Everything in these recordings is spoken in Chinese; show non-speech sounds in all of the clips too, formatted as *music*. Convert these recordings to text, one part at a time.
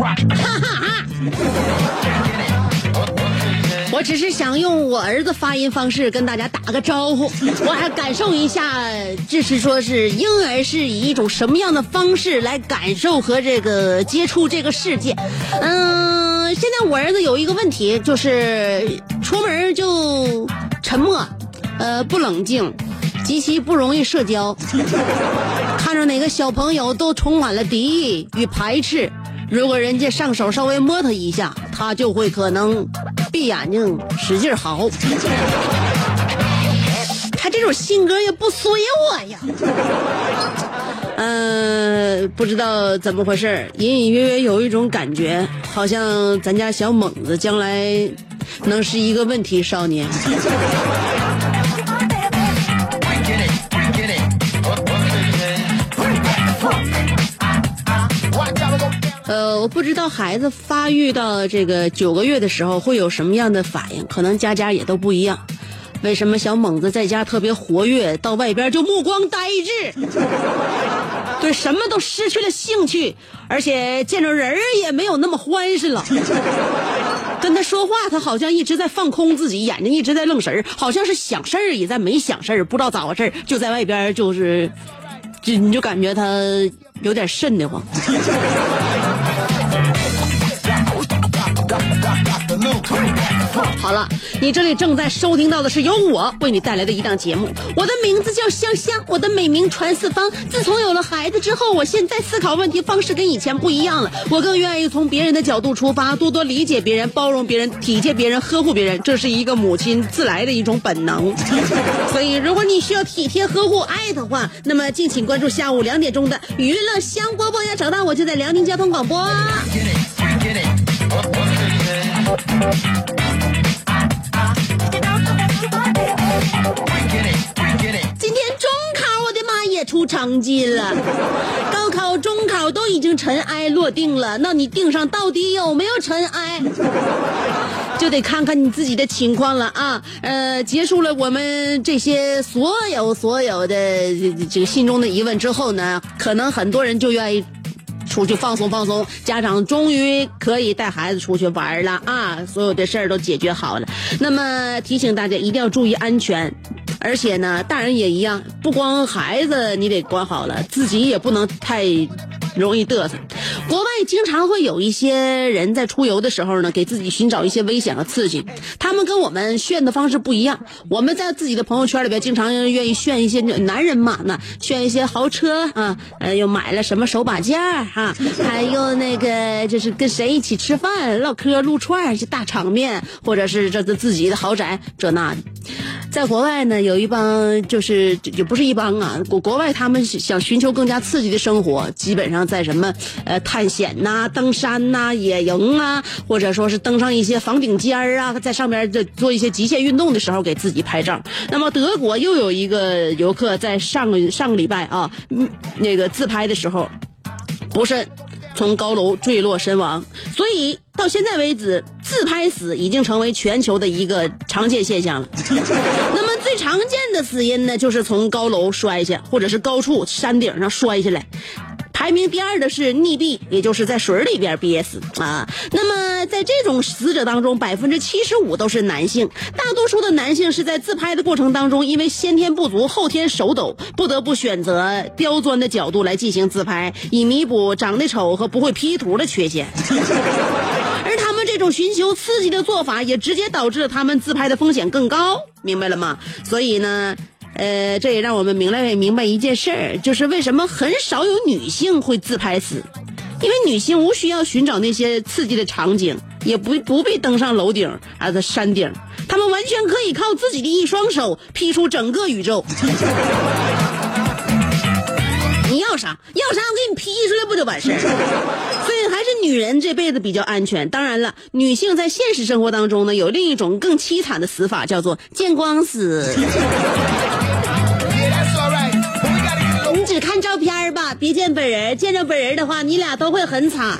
Rock. Let's *laughs* rock. 我只是想用我儿子发音方式跟大家打个招呼，*laughs* 我还感受一下，就是说是婴儿是以一种什么样的方式来感受和这个接触这个世界。嗯，现在我儿子有一个问题，就是出门就沉默，呃，不冷静，极其不容易社交。*laughs* 看着哪个小朋友都充满了敌意与排斥。如果人家上手稍微摸他一下，他就会可能闭眼睛使劲嚎。他这种性格也不随我呀。呃，不知道怎么回事隐隐约约有一种感觉，好像咱家小猛子将来能是一个问题少年。我不知道孩子发育到这个九个月的时候会有什么样的反应，可能家家也都不一样。为什么小猛子在家特别活跃，到外边就目光呆滞，*laughs* 对什么都失去了兴趣，而且见着人儿也没有那么欢实了。跟他说话，他好像一直在放空自己，眼睛一直在愣神儿，好像是想事儿也在没想事儿，不知道咋回事儿，就在外边就是，就你就感觉他有点瘆得慌。好了，你这里正在收听到的是由我为你带来的一档节目，我的名字叫香香，我的美名传四方。自从有了孩子之后，我现在思考问题方式跟以前不一样了，我更愿意从别人的角度出发，多多理解别人，包容别人，体贴别人，呵护别人，这是一个母亲自来的一种本能。*laughs* 所以，如果你需要体贴、呵护、爱的话，那么敬请关注下午两点钟的娱乐香饽饽要，找到我就在辽宁交通广播。今天中考，我的妈也出成绩了。*laughs* 高考、中考都已经尘埃落定了，那你定上到底有没有尘埃？就得看看你自己的情况了啊。呃，结束了我们这些所有所有的这个心中的疑问之后呢，可能很多人就愿意。出去放松放松，家长终于可以带孩子出去玩了啊！所有的事儿都解决好了。那么提醒大家一定要注意安全，而且呢，大人也一样，不光孩子你得管好了，自己也不能太容易嘚瑟。国外经常会有一些人在出游的时候呢，给自己寻找一些危险和刺激。他们跟我们炫的方式不一样。我们在自己的朋友圈里边，经常愿意炫一些男人嘛，那炫一些豪车啊，呃，又买了什么手把件儿哈，还有那个就是跟谁一起吃饭、唠嗑、撸串儿，这大场面，或者是这这自己的豪宅这那的。在国外呢，有一帮就是也不是一帮啊，国国外他们想寻求更加刺激的生活，基本上在什么呃探险呐、登山呐、野营啊，或者说是登上一些房顶尖儿啊，在上面这做一些极限运动的时候给自己拍照。那么德国又有一个游客在上上个礼拜啊，那个自拍的时候不慎从高楼坠落身亡，所以到现在为止，自拍死已经成为全球的一个常见现象了。*laughs* 那么最常见的死因呢，就是从高楼摔下，或者是高处山顶上摔下来。排名第二的是溺毙，也就是在水里边憋死啊。那么在这种死者当中，百分之七十五都是男性，大多数的男性是在自拍的过程当中，因为先天不足、后天手抖，不得不选择刁钻的角度来进行自拍，以弥补长得丑和不会 P 图的缺陷。*laughs* 而他们这种寻求刺激的做法，也直接导致了他们自拍的风险更高，明白了吗？所以呢，呃，这也让我们明白明白一件事儿，就是为什么很少有女性会自拍死，因为女性无需要寻找那些刺激的场景，也不不必登上楼顶啊的山顶，她们完全可以靠自己的一双手劈出整个宇宙。*laughs* 你要啥？要啥？我给你 P 出来不就完事儿？所以还是女人这辈子比较安全。当然了，女性在现实生活当中呢，有另一种更凄惨的死法，叫做见光死。你只看照片儿吧，别见本人。见着本人的话，你俩都会很惨。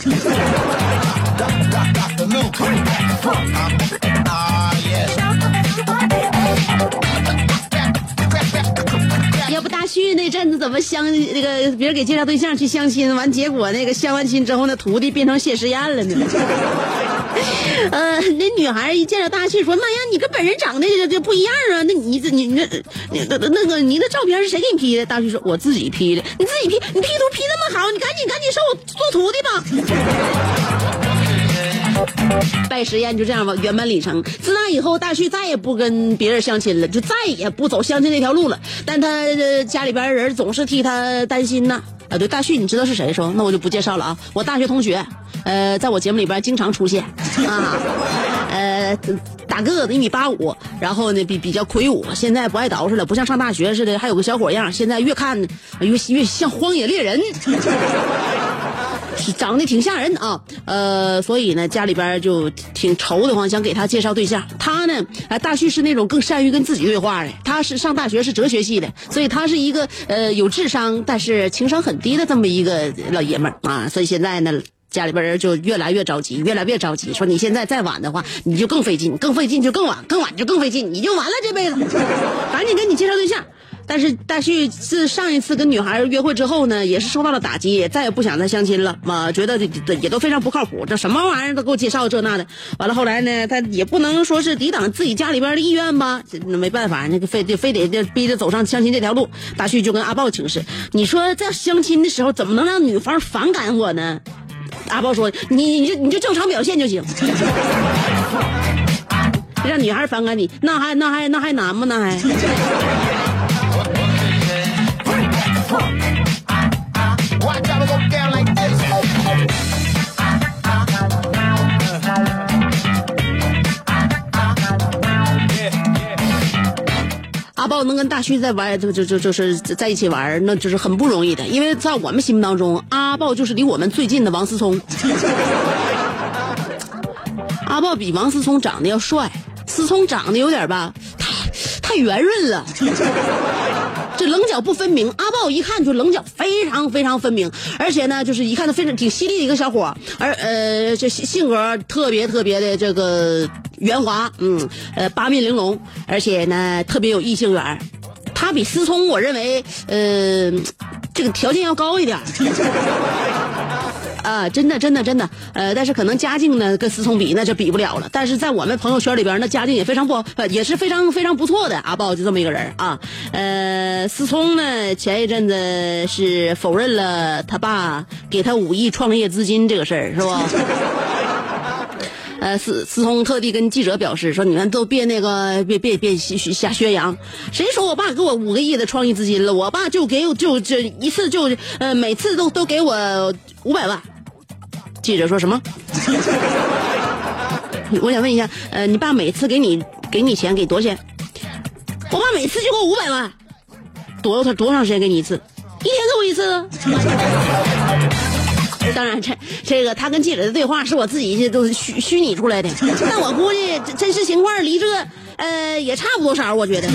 阵子怎么相那个别人给介绍对象去相亲，完结果那个相完亲之后，那徒弟变成谢师宴了呢？*laughs* 呃，那女孩一见着大旭说：“妈呀，你跟本人长得这这不一样啊！那你这你那你那那个你的照片是谁给你 P 的？”大旭说：“我自己 P 的。你自己 P，你 P 图 P 那么好，你赶紧赶紧收我做徒弟吧。”拜实验就这样吧，圆满礼成。自那以后，大旭再也不跟别人相亲了，就再也不走相亲那条路了。但他、家里边人总是替他担心呢。啊，对，大旭，你知道是谁？说那我就不介绍了啊。我大学同学，呃，在我节目里边经常出现啊，*laughs* 呃，大个子一米八五，然后呢比比较魁梧，现在不爱捯饬了，不像上大学似的，还有个小伙样。现在越看越越像荒野猎人。长得挺吓人啊，呃，所以呢，家里边就挺愁的慌，想给他介绍对象。他呢，哎，大旭是那种更善于跟自己对话的。他是上大学是哲学系的，所以他是一个呃有智商但是情商很低的这么一个老爷们儿啊。所以现在呢，家里边人就越来越着急，越来越着急，说你现在再晚的话，你就更费劲，更费劲就更晚，更晚就更费劲，你就完了这辈子。赶紧给你介绍对象。但是大旭自上一次跟女孩约会之后呢，也是受到了打击，再也不想再相亲了嘛，觉得这这也都非常不靠谱，这什么玩意儿都给我介绍这那的。完了后来呢，他也不能说是抵挡自己家里边的意愿吧，那没办法，那个非得非得逼着走上相亲这条路。大旭就跟阿豹请示，你说在相亲的时候怎么能让女方反感我呢？阿豹说，你你就你就正常表现就行。*laughs* 让女孩反感你，那还那还那还难吗？那还。阿豹能跟大旭在玩，就就就就是在一起玩，那就是很不容易的。因为在我们心目当中，阿豹就是离我们最近的王思聪。阿豹比王思聪长得要帅，思聪长得有点吧，太太圆润了，这棱角不分明。阿豹一看就棱角非常非常分明，而且呢，就是一看他非常挺犀利的一个小伙，而呃，这性格特别特别的这个圆滑，嗯，呃，八面玲珑，而且呢，特别有异性缘。他比思聪，我认为，呃，这个条件要高一点。*laughs* 啊，真的，真的，真的，呃，但是可能家境呢跟思聪比那就比不了了。但是在我们朋友圈里边，那家境也非常不，呃，也是非常非常不错的。阿豹就这么一个人啊。呃，思聪呢前一阵子是否认了他爸给他五亿创业资金这个事儿，是吧？呃，思思聪特地跟记者表示说：“你们都别那个，别别别瞎瞎宣扬。谁说我爸给我五个亿的创业资金了？我爸就给就这一次就呃每次都都给我五百万。”记者说什么？*laughs* 我想问一下，呃，你爸每次给你给你钱给多少钱？我爸每次就给我五百万，多他多长时间给你一次？一天给我一次。当然，这这个他跟记者的对话是我自己都是虚虚拟出来的，但我估计真实情况离这呃也差不多少，我觉得。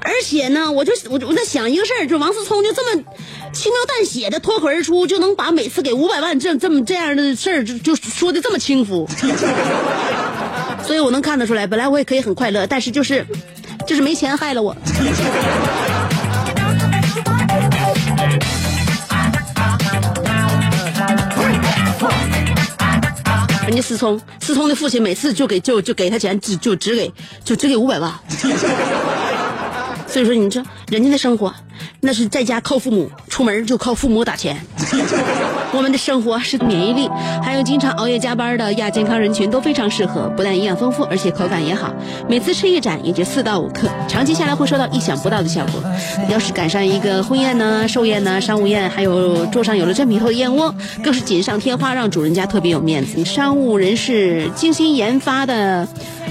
而且呢，我就我我在想一个事儿，就王思聪就这么轻描淡写的脱口而出，就能把每次给五百万这这么这样的事儿就就说的这么轻浮，所以我能看得出来，本来我也可以很快乐，但是就是就是没钱害了我。人家思聪，思聪的父亲每次就给就就给他钱，只就只给就只给五百万，*laughs* 所以说你这人家的生活。那是在家靠父母，出门就靠父母打钱。*laughs* 我们的生活是免疫力，还有经常熬夜加班的亚健康人群都非常适合。不但营养丰富，而且口感也好。每次吃一盏也就四到五克，长期下来会收到意想不到的效果。要是赶上一个婚宴呢、寿宴呢、商务宴，还有桌上有了真皮头燕窝，更是锦上添花，让主人家特别有面子。商务人士精心研发的，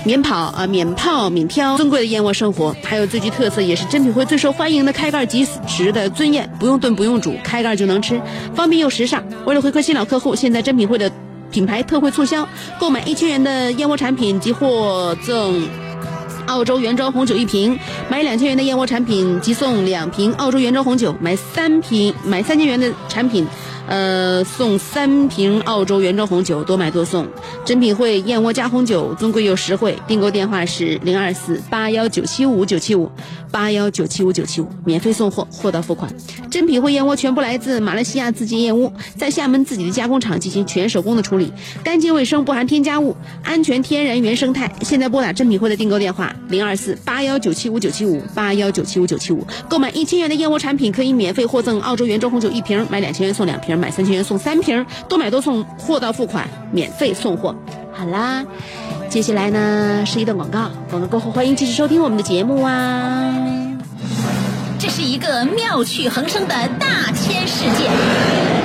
免跑啊、免泡、免挑，尊贵的燕窝生活，还有最具特色也是真品会最受欢迎的开盖即。值的尊严，不用炖不用煮，开盖就能吃，方便又时尚。为了回馈新老客户，现在珍品汇的品牌特惠促销，购买一千元的燕窝产品即获赠。澳洲原装红酒一瓶，买两千元的燕窝产品即送两瓶澳洲原装红酒，买三瓶买三千元的产品呃，送三瓶澳洲原装红酒，多买多送。珍品汇燕窝加红酒，尊贵又实惠。订购电话是零二四八幺九七五九七五八幺九七五九七五，免费送货，货到付款。珍品汇燕窝全部来自马来西亚自建燕窝，在厦门自己的加工厂进行全手工的处理，干净卫生，不含添加物，安全天然原生态。现在拨打珍品汇的订购电话零二四八幺九七五九七五八幺九七五九七五，购买一千元的燕窝产品可以免费获赠澳洲原装红酒一瓶，买两千元送两瓶。买三千元送三瓶多买多送货到付款免费送货。好啦接下来呢是一段广告广告过后欢迎继续收听我们的节目啊。这是一个妙趣横生的大千世界。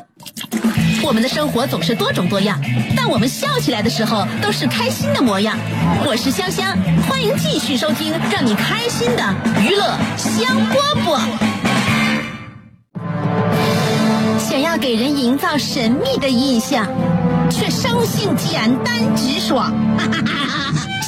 我们的生活总是多种多样，但我们笑起来的时候都是开心的模样。我是香香，欢迎继续收听让你开心的娱乐香饽饽。想要给人营造神秘的印象。却生性简单直爽，哈哈哈哈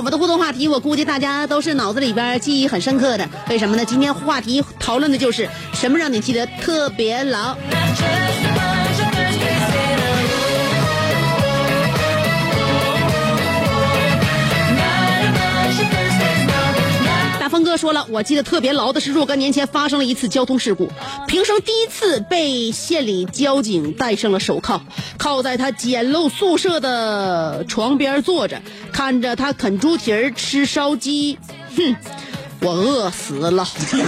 我们的互动话题，我估计大家都是脑子里边记忆很深刻的。为什么呢？今天话题讨论的就是什么让你记得特别牢。说了，我记得特别牢的是若干年前发生了一次交通事故，平生第一次被县里交警戴上了手铐，靠在他简陋宿舍的床边坐着，看着他啃猪蹄儿吃烧鸡，哼，我饿死了，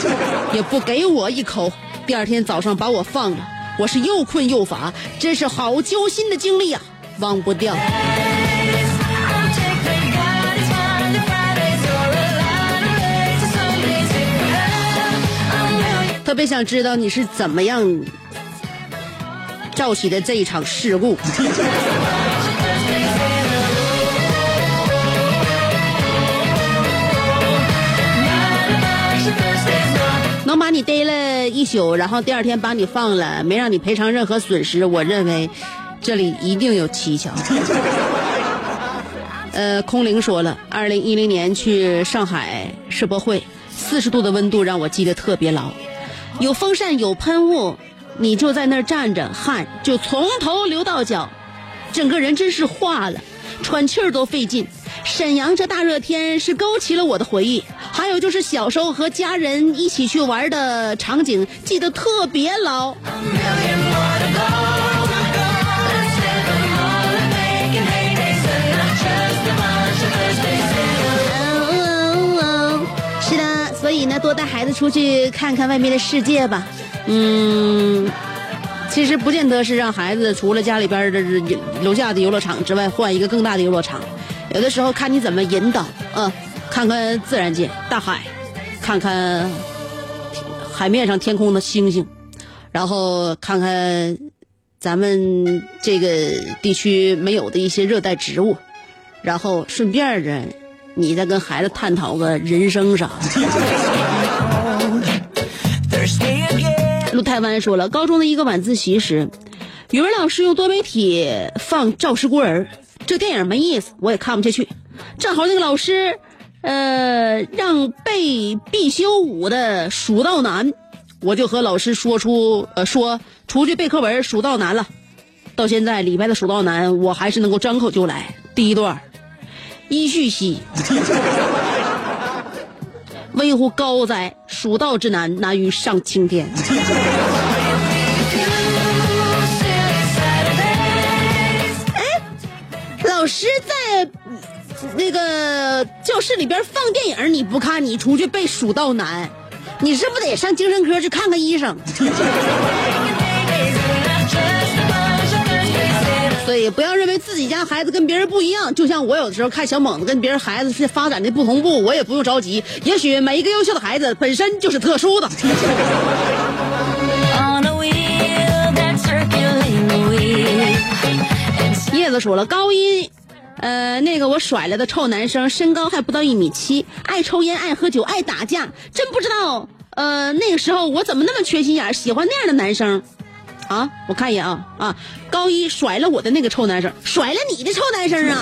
*laughs* 也不给我一口。第二天早上把我放了，我是又困又乏，真是好揪心的经历呀，忘不掉。特别想知道你是怎么样造起的这一场事故。*laughs* 能把你逮了一宿，然后第二天把你放了，没让你赔偿任何损失，我认为这里一定有蹊跷。*laughs* 呃，空灵说了，二零一零年去上海世博会，四十度的温度让我记得特别牢，有风扇有喷雾，你就在那儿站着，汗就从头流到脚，整个人真是化了，喘气儿都费劲。沈阳这大热天是勾起了我的回忆，还有就是小时候和家人一起去玩的场景，记得特别牢。以呢，多带孩子出去看看外面的世界吧。嗯，其实不见得是让孩子除了家里边的楼下的游乐场之外，换一个更大的游乐场。有的时候看你怎么引导，嗯，看看自然界，大海，看看海面上天空的星星，然后看看咱们这个地区没有的一些热带植物，然后顺便着，你再跟孩子探讨个人生啥的。*laughs* 陆台湾说了，高中的一个晚自习时，语文老师用多媒体放《赵氏孤儿》。这电影没意思，我也看不下去。正好那个老师，呃，让背必修五的《蜀道难》，我就和老师说出，呃，说出去背课文《蜀道难》了。到现在李白的《蜀道难》，我还是能够张口就来。第一段，一续兮，*laughs* 危乎高哉！蜀道之难，难于上青天。老师在那个教室里边放电影，你不看，你出去背《蜀道难》，你是不是得上精神科去看看医生？所以不要认为自己家孩子跟别人不一样，就像我有的时候看小猛子跟别人孩子是发展的不同步，我也不用着急。也许每一个优秀的孩子本身就是特殊的。叶子说了，高音，呃，那个我甩了的臭男生，身高还不到一米七，爱抽烟，爱喝酒，爱打架，真不知道，呃，那个时候我怎么那么缺心眼，喜欢那样的男生，啊，我看一眼啊啊，高一甩了我的那个臭男生，甩了你的臭男生啊，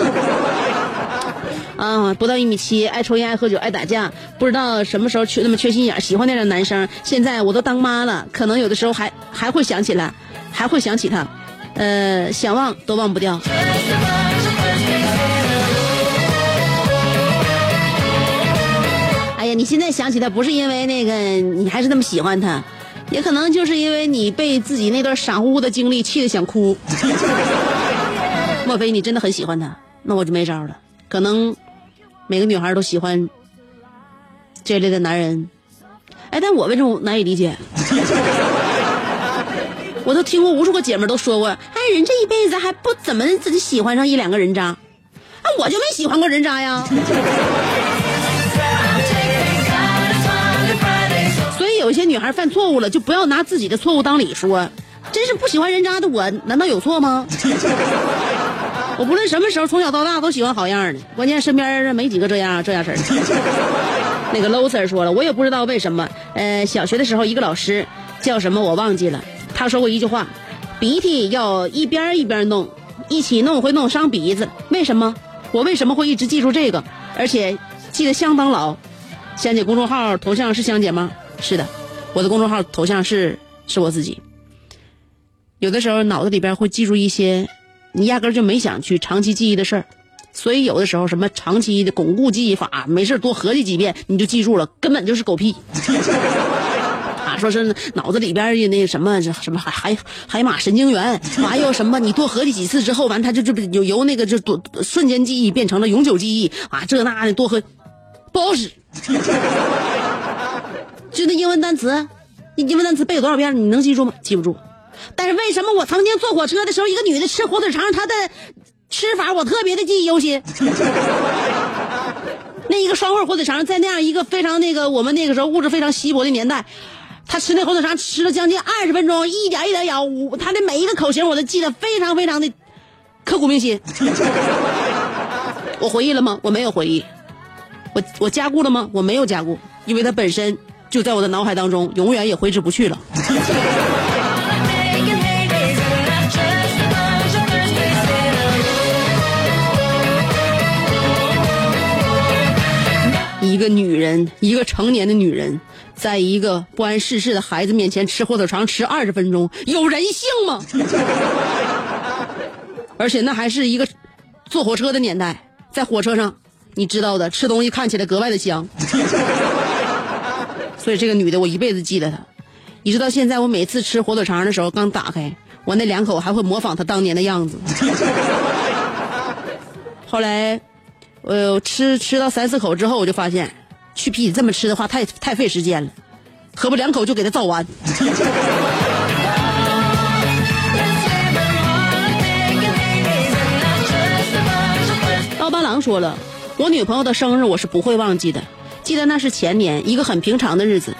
*laughs* 啊，不到一米七，爱抽烟，爱喝酒，爱打架，不知道什么时候缺那么缺心眼，喜欢那样的男生，现在我都当妈了，可能有的时候还还会想起来，还会想起他。呃，想忘都忘不掉。哎呀，你现在想起他，不是因为那个你还是那么喜欢他，也可能就是因为你被自己那段傻乎乎的经历气得想哭。*laughs* 莫非你真的很喜欢他？那我就没招了。可能每个女孩都喜欢这类的男人。哎，但我为什么难以理解？*laughs* 我都听过无数个姐妹都说过，哎，人这一辈子还不怎么自己喜欢上一两个人渣，啊，我就没喜欢过人渣呀。有些女孩犯错误了，就不要拿自己的错误当理说。真是不喜欢人渣的我，难道有错吗？*laughs* 我不论什么时候，从小到大都喜欢好样的，关键身边没几个这样这样式儿。*laughs* 那个 loser 说了，我也不知道为什么，呃，小学的时候一个老师叫什么我忘记了。他说过一句话：“鼻涕要一边一边弄，一起弄会弄伤鼻子。”为什么？我为什么会一直记住这个，而且记得相当牢？香姐公众号头像是香姐吗？是的，我的公众号头像是是我自己。有的时候脑子里边会记住一些你压根就没想去长期记忆的事儿，所以有的时候什么长期的巩固记忆法，没事多合计几遍你就记住了，根本就是狗屁。*laughs* 啊说是脑子里边的那什么什么海海海马神经元，完又什么？你多合计几次之后，完他就就由由那个就多瞬间记忆变成了永久记忆啊！这那的多合不好使。就那英文单词，英文单词背了多少遍？你能记住吗？记不住。但是为什么我曾经坐火车的时候，一个女的吃火腿肠，她的吃法我特别的记忆犹新。*laughs* 那一个双味火腿肠，在那样一个非常那个我们那个时候物质非常稀薄的年代。她吃那火腿肠吃了将近二十分钟，一点一点咬，我他的每一个口型我都记得非常非常的刻骨铭心。*laughs* 我回忆了吗？我没有回忆。我我加固了吗？我没有加固，因为它本身就在我的脑海当中，永远也挥之不去了。一个女人，一个成年的女人，在一个不谙世事的孩子面前吃火腿肠吃二十分钟，有人性吗？而且那还是一个坐火车的年代，在火车上，你知道的，吃东西看起来格外的香。所以这个女的，我一辈子记得她，一直到现在，我每次吃火腿肠的时候，刚打开，我那两口还会模仿她当年的样子。*laughs* 后来。呃，吃吃到三四口之后，我就发现，去皮这么吃的话，太太费时间了，喝不两口就给它造完。*laughs* 刀疤狼说了，我女朋友的生日我是不会忘记的，记得那是前年一个很平常的日子，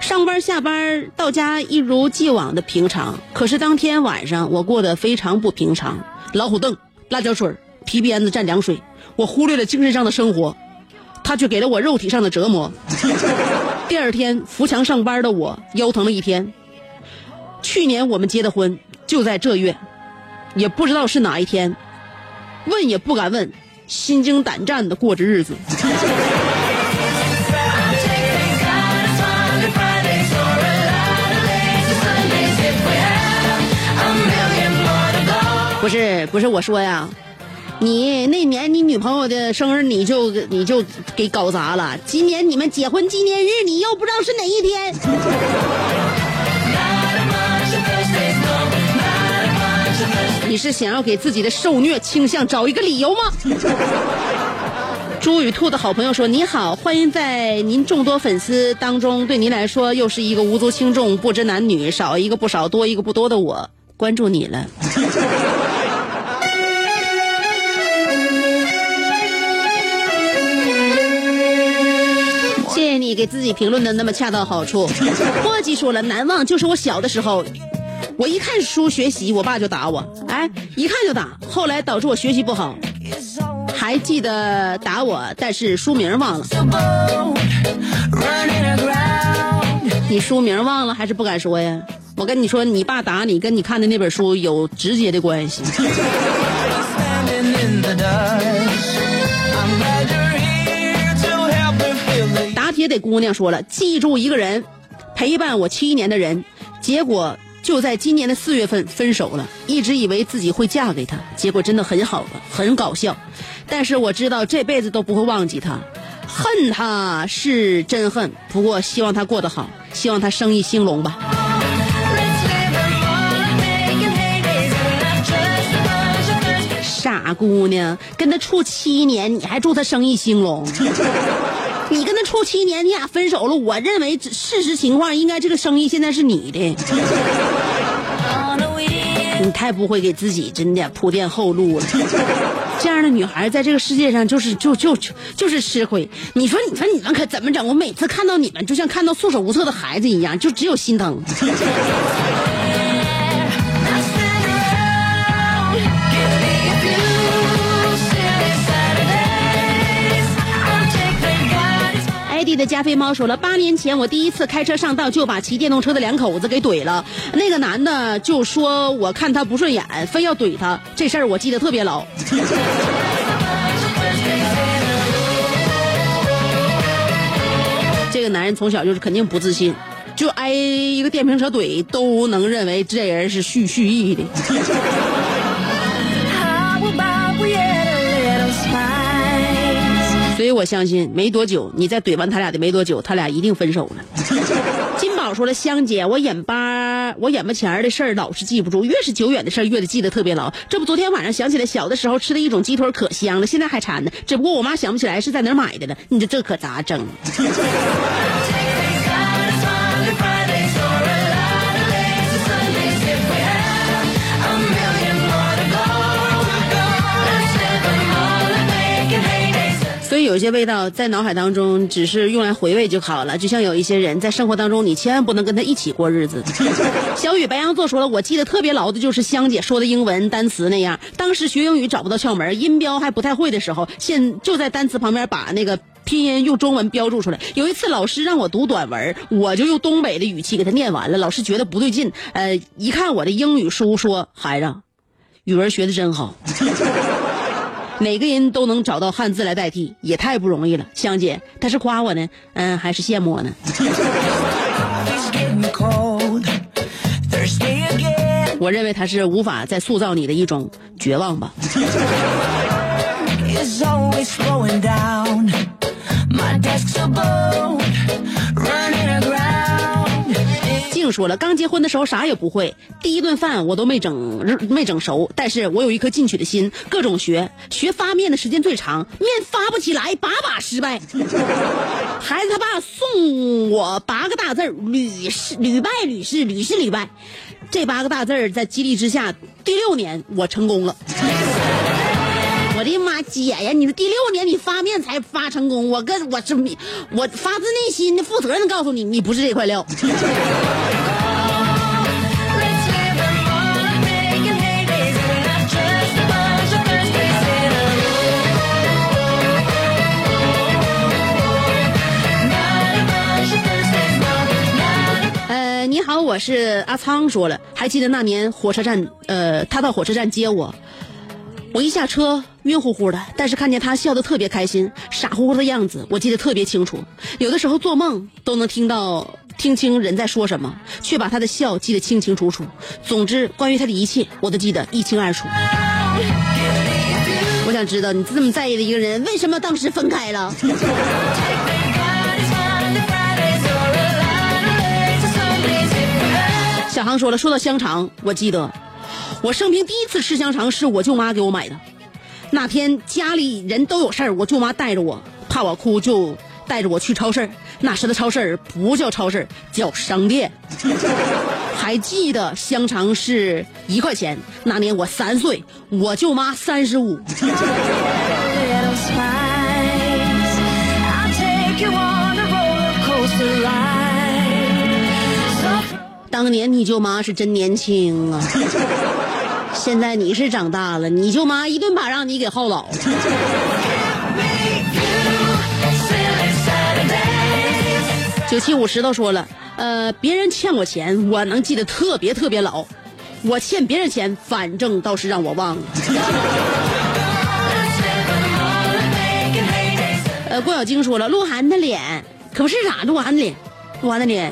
上班下班到家一如既往的平常，可是当天晚上我过得非常不平常，老虎凳、辣椒水、皮鞭子蘸凉水。我忽略了精神上的生活，他却给了我肉体上的折磨。*laughs* 第二天扶墙上班的我腰疼了一天。去年我们结的婚就在这月，也不知道是哪一天，问也不敢问，心惊胆战的过着日子。不是不是我说呀。你那年你女朋友的生日，你就你就给搞砸了。今年你们结婚纪念日，你又不知道是哪一天。*laughs* 你是想要给自己的受虐倾向找一个理由吗？猪与兔的好朋友说：“你好，欢迎在您众多粉丝当中，对您来说又是一个无足轻重、不知男女、少一个不少、多一个不多的我，关注你了。”你给自己评论的那么恰到好处。*laughs* 墨迹说了，难忘就是我小的时候，我一看书学习，我爸就打我，哎，一看就打。后来导致我学习不好，还记得打我，但是书名忘了。你书名忘了还是不敢说呀？我跟你说，你爸打你跟你看的那本书有直接的关系。*laughs* 也得姑娘说了，记住一个人，陪伴我七年的人，结果就在今年的四月份分手了。一直以为自己会嫁给他，结果真的很好了，很搞笑。但是我知道这辈子都不会忘记他，恨他是真恨。不过希望他过得好，希望他生意兴隆吧。傻姑娘，跟他处七年，你还祝他生意兴隆？*laughs* 你跟他处七年，你俩分手了。我认为事实情况应该这个生意现在是你的。你太不会给自己真的铺垫后路了。这样的女孩在这个世界上就是就就就就是吃亏。你说你说你们可怎么整？我每次看到你们，就像看到束手无策的孩子一样，就只有心疼。的加菲猫说了，八年前我第一次开车上道，就把骑电动车的两口子给怼了。那个男的就说我看他不顺眼，非要怼他。这事儿我记得特别牢。*laughs* 这个男人从小就是肯定不自信，就挨一个电瓶车怼都能认为这人是蓄蓄意的。以我相信，没多久，你再怼完他俩的没多久，他俩一定分手了。*laughs* 金宝说了，香姐，我眼巴，我眼巴前的事儿老是记不住，越是久远的事儿，越得记得特别牢。这不，昨天晚上想起来，小的时候吃的一种鸡腿可香了，现在还馋呢。只不过我妈想不起来是在哪儿买的了。你说这可咋整？*laughs* 有些味道在脑海当中只是用来回味就好了，就像有一些人在生活当中，你千万不能跟他一起过日子。*laughs* 小雨白羊座说了，我记得特别牢的就是香姐说的英文单词那样，当时学英语找不到窍门，音标还不太会的时候，现就在单词旁边把那个拼音用中文标注出来。有一次老师让我读短文，我就用东北的语气给他念完了，老师觉得不对劲，呃，一看我的英语书说，孩子，语文学的真好。每个人都能找到汉字来代替也太不容易了。香姐她是夸我呢嗯还是羡慕我呢？我认为他是无法再塑造你的一种绝望吧。Is always going down. My desk's a bold. 说了，刚结婚的时候啥也不会，第一顿饭我都没整没整熟，但是我有一颗进取的心，各种学，学发面的时间最长，面发不起来，把把失败。*laughs* 孩子他爸送我八个大字屡试屡败屡试屡试屡败，这八个大字在激励之下，第六年我成功了。*laughs* 我的妈，姐呀！你的第六年你发面才发成功，我跟我是我发自内心的负责任告诉你，你不是这块料。你好，我是阿仓。说了，还记得那年火车站，呃，他到火车站接我。我一下车晕乎乎的，但是看见他笑得特别开心，傻乎乎的样子，我记得特别清楚。有的时候做梦都能听到听清人在说什么，却把他的笑记得清清楚楚。总之，关于他的一切，我都记得一清二楚。我想知道你这么在意的一个人，为什么当时分开了？小航说了，说到香肠，我记得。我生平第一次吃香肠是我舅妈给我买的，那天家里人都有事儿，我舅妈带着我，怕我哭就带着我去超市。那时的超市不叫超市，叫商店。*laughs* 还记得香肠是一块钱，那年我三岁，我舅妈三十五。当年你舅妈是真年轻啊。*laughs* 现在你是长大了，你舅妈一顿把让你给耗老了。九七五石头说了，呃，别人欠我钱，我能记得特别特别牢。我欠别人钱，反正倒是让我忘了。*laughs* 呃，郭小晶说了，鹿晗的脸可不是啥，鹿晗的脸，鹿晗的脸。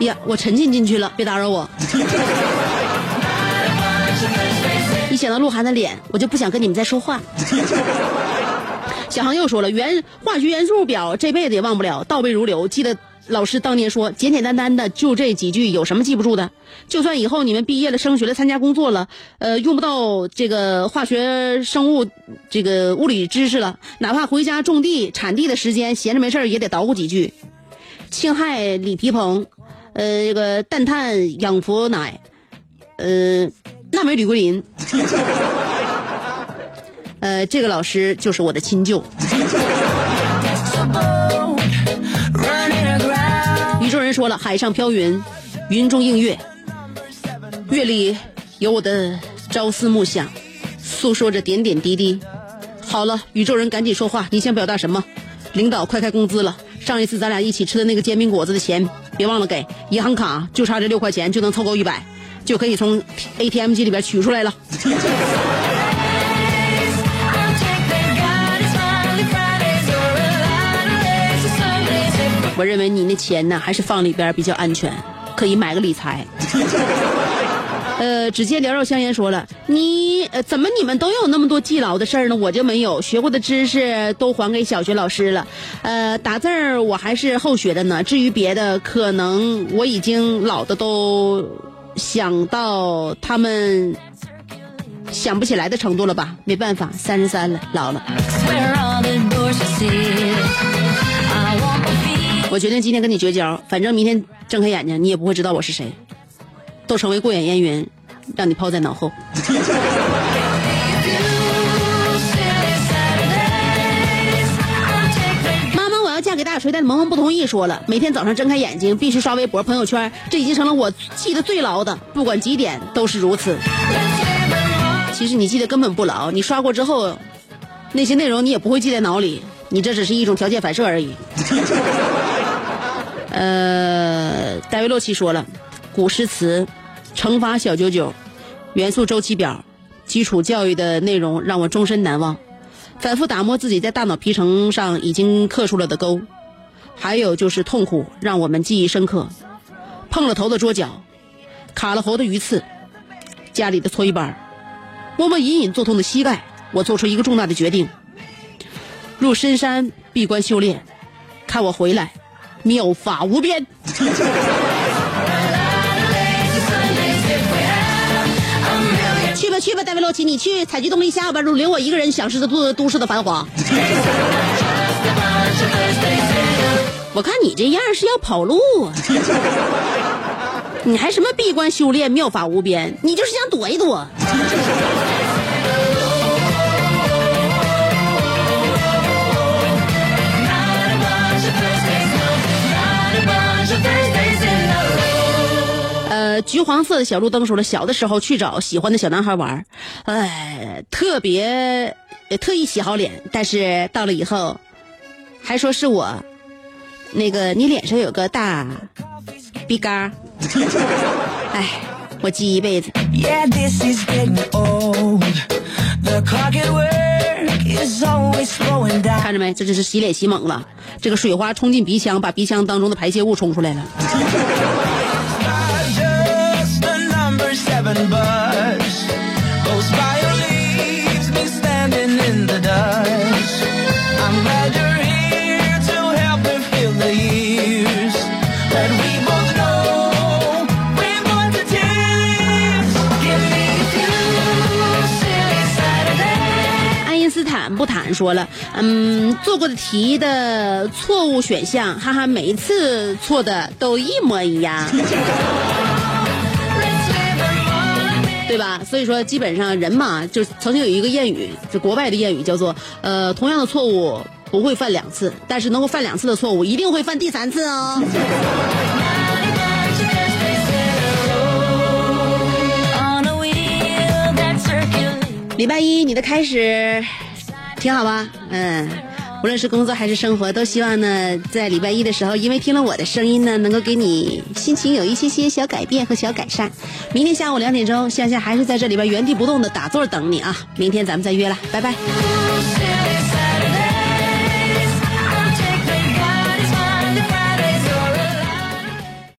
呀，我沉浸进去了，别打扰我。一想到鹿晗的脸，我就不想跟你们再说话。*laughs* 小航又说了，元化学元素表这辈子也忘不了，倒背如流。记得老师当年说，简简单单的就这几句，有什么记不住的？就算以后你们毕业了、升学了、参加工作了，呃，用不到这个化学、生物、这个物理知识了，哪怕回家种地、产地的时间，闲着没事也得捣鼓几句。氢氦锂铍硼，呃，这个蛋碳氧氟氖，呃。钠镁铝硅磷，*laughs* 呃，这个老师就是我的亲舅。宇宙人说了，海上飘云，云中映月，月里有我的朝思暮想，诉说着点点滴滴。好了，宇宙人赶紧说话，你想表达什么？领导快开工资了，上一次咱俩一起吃的那个煎饼果子的钱，别忘了给。银行卡就差这六块钱就能凑够一百。就可以从 ATM 机里边取出来了。我认为你那钱呢，还是放里边比较安全，可以买个理财。呃，只见缭绕香烟说了，你呃怎么你们都有那么多记牢的事儿呢？我就没有，学过的知识都还给小学老师了。呃，打字儿我还是后学的呢。至于别的，可能我已经老的都。想到他们想不起来的程度了吧？没办法，三十三了，老了。我决定今天跟你绝交，反正明天睁开眼睛，你也不会知道我是谁，都成为过眼烟云让你抛在脑后。*laughs* 妈妈我要嫁给大锤但萌萌不同意说了每天早上睁开眼睛必须刷微博朋友圈这已经成了我记得最牢的不管几点都是如此。其实你记得根本不牢你刷过之后那些内容你也不会记在脑里你这只是一种条件反射而已。呃戴维洛奇说了古诗词、乘法小九九、元素周期表、基础教育的内容让我终身难忘。反复打磨自己在大脑皮层上已经刻出了的沟，还有就是痛苦让我们记忆深刻。碰了头的桌角，卡了喉的鱼刺，家里的搓衣板，摸摸隐隐作痛的膝盖，我做出一个重大的决定：入深山闭关修炼，看我回来，妙法无边。那去吧，戴维洛奇，你去采集动力下吧，留我一个人享受这都都市的繁华。我看你这样是要跑路！你还什么闭关修炼、妙法无边？你就是想躲一躲。呃，橘黄色的小路灯说了，小的时候去找喜欢的小男孩玩，哎，特别特意洗好脸，但是到了以后，还说是我，那个你脸上有个大鼻嘎，*laughs* 哎，我记一辈子。Yeah, this is getting old. The clock at work is always slowing down. 看着没，这就是洗脸洗猛了，这个水花冲进鼻腔，把鼻腔当中的排泄物冲出来了。*laughs* Just a number seven bus goes by or leaves me standing in the dust. I'm glad you're here to help me fill the years that we both know we're going to tears. Give me a few silly Saturdays. 爱因斯坦不坦说了，嗯，做过的题的错误选项，哈哈，每一次错的都一模一样，对吧？所以说，基本上人嘛，就曾经有一个谚语，就国外的谚语，叫做呃，同样的错误不会犯两次，但是能够犯两次的错误，一定会犯第三次哦。礼拜一你的开始挺好吧？嗯，无论是工作还是生活，都希望呢，在礼拜一的时候，因为听了我的声音呢，能够给你心情有一些些小改变和小改善。明天下午两点钟，香香还是在这里边原地不动的打坐等你啊！明天咱们再约了，拜拜。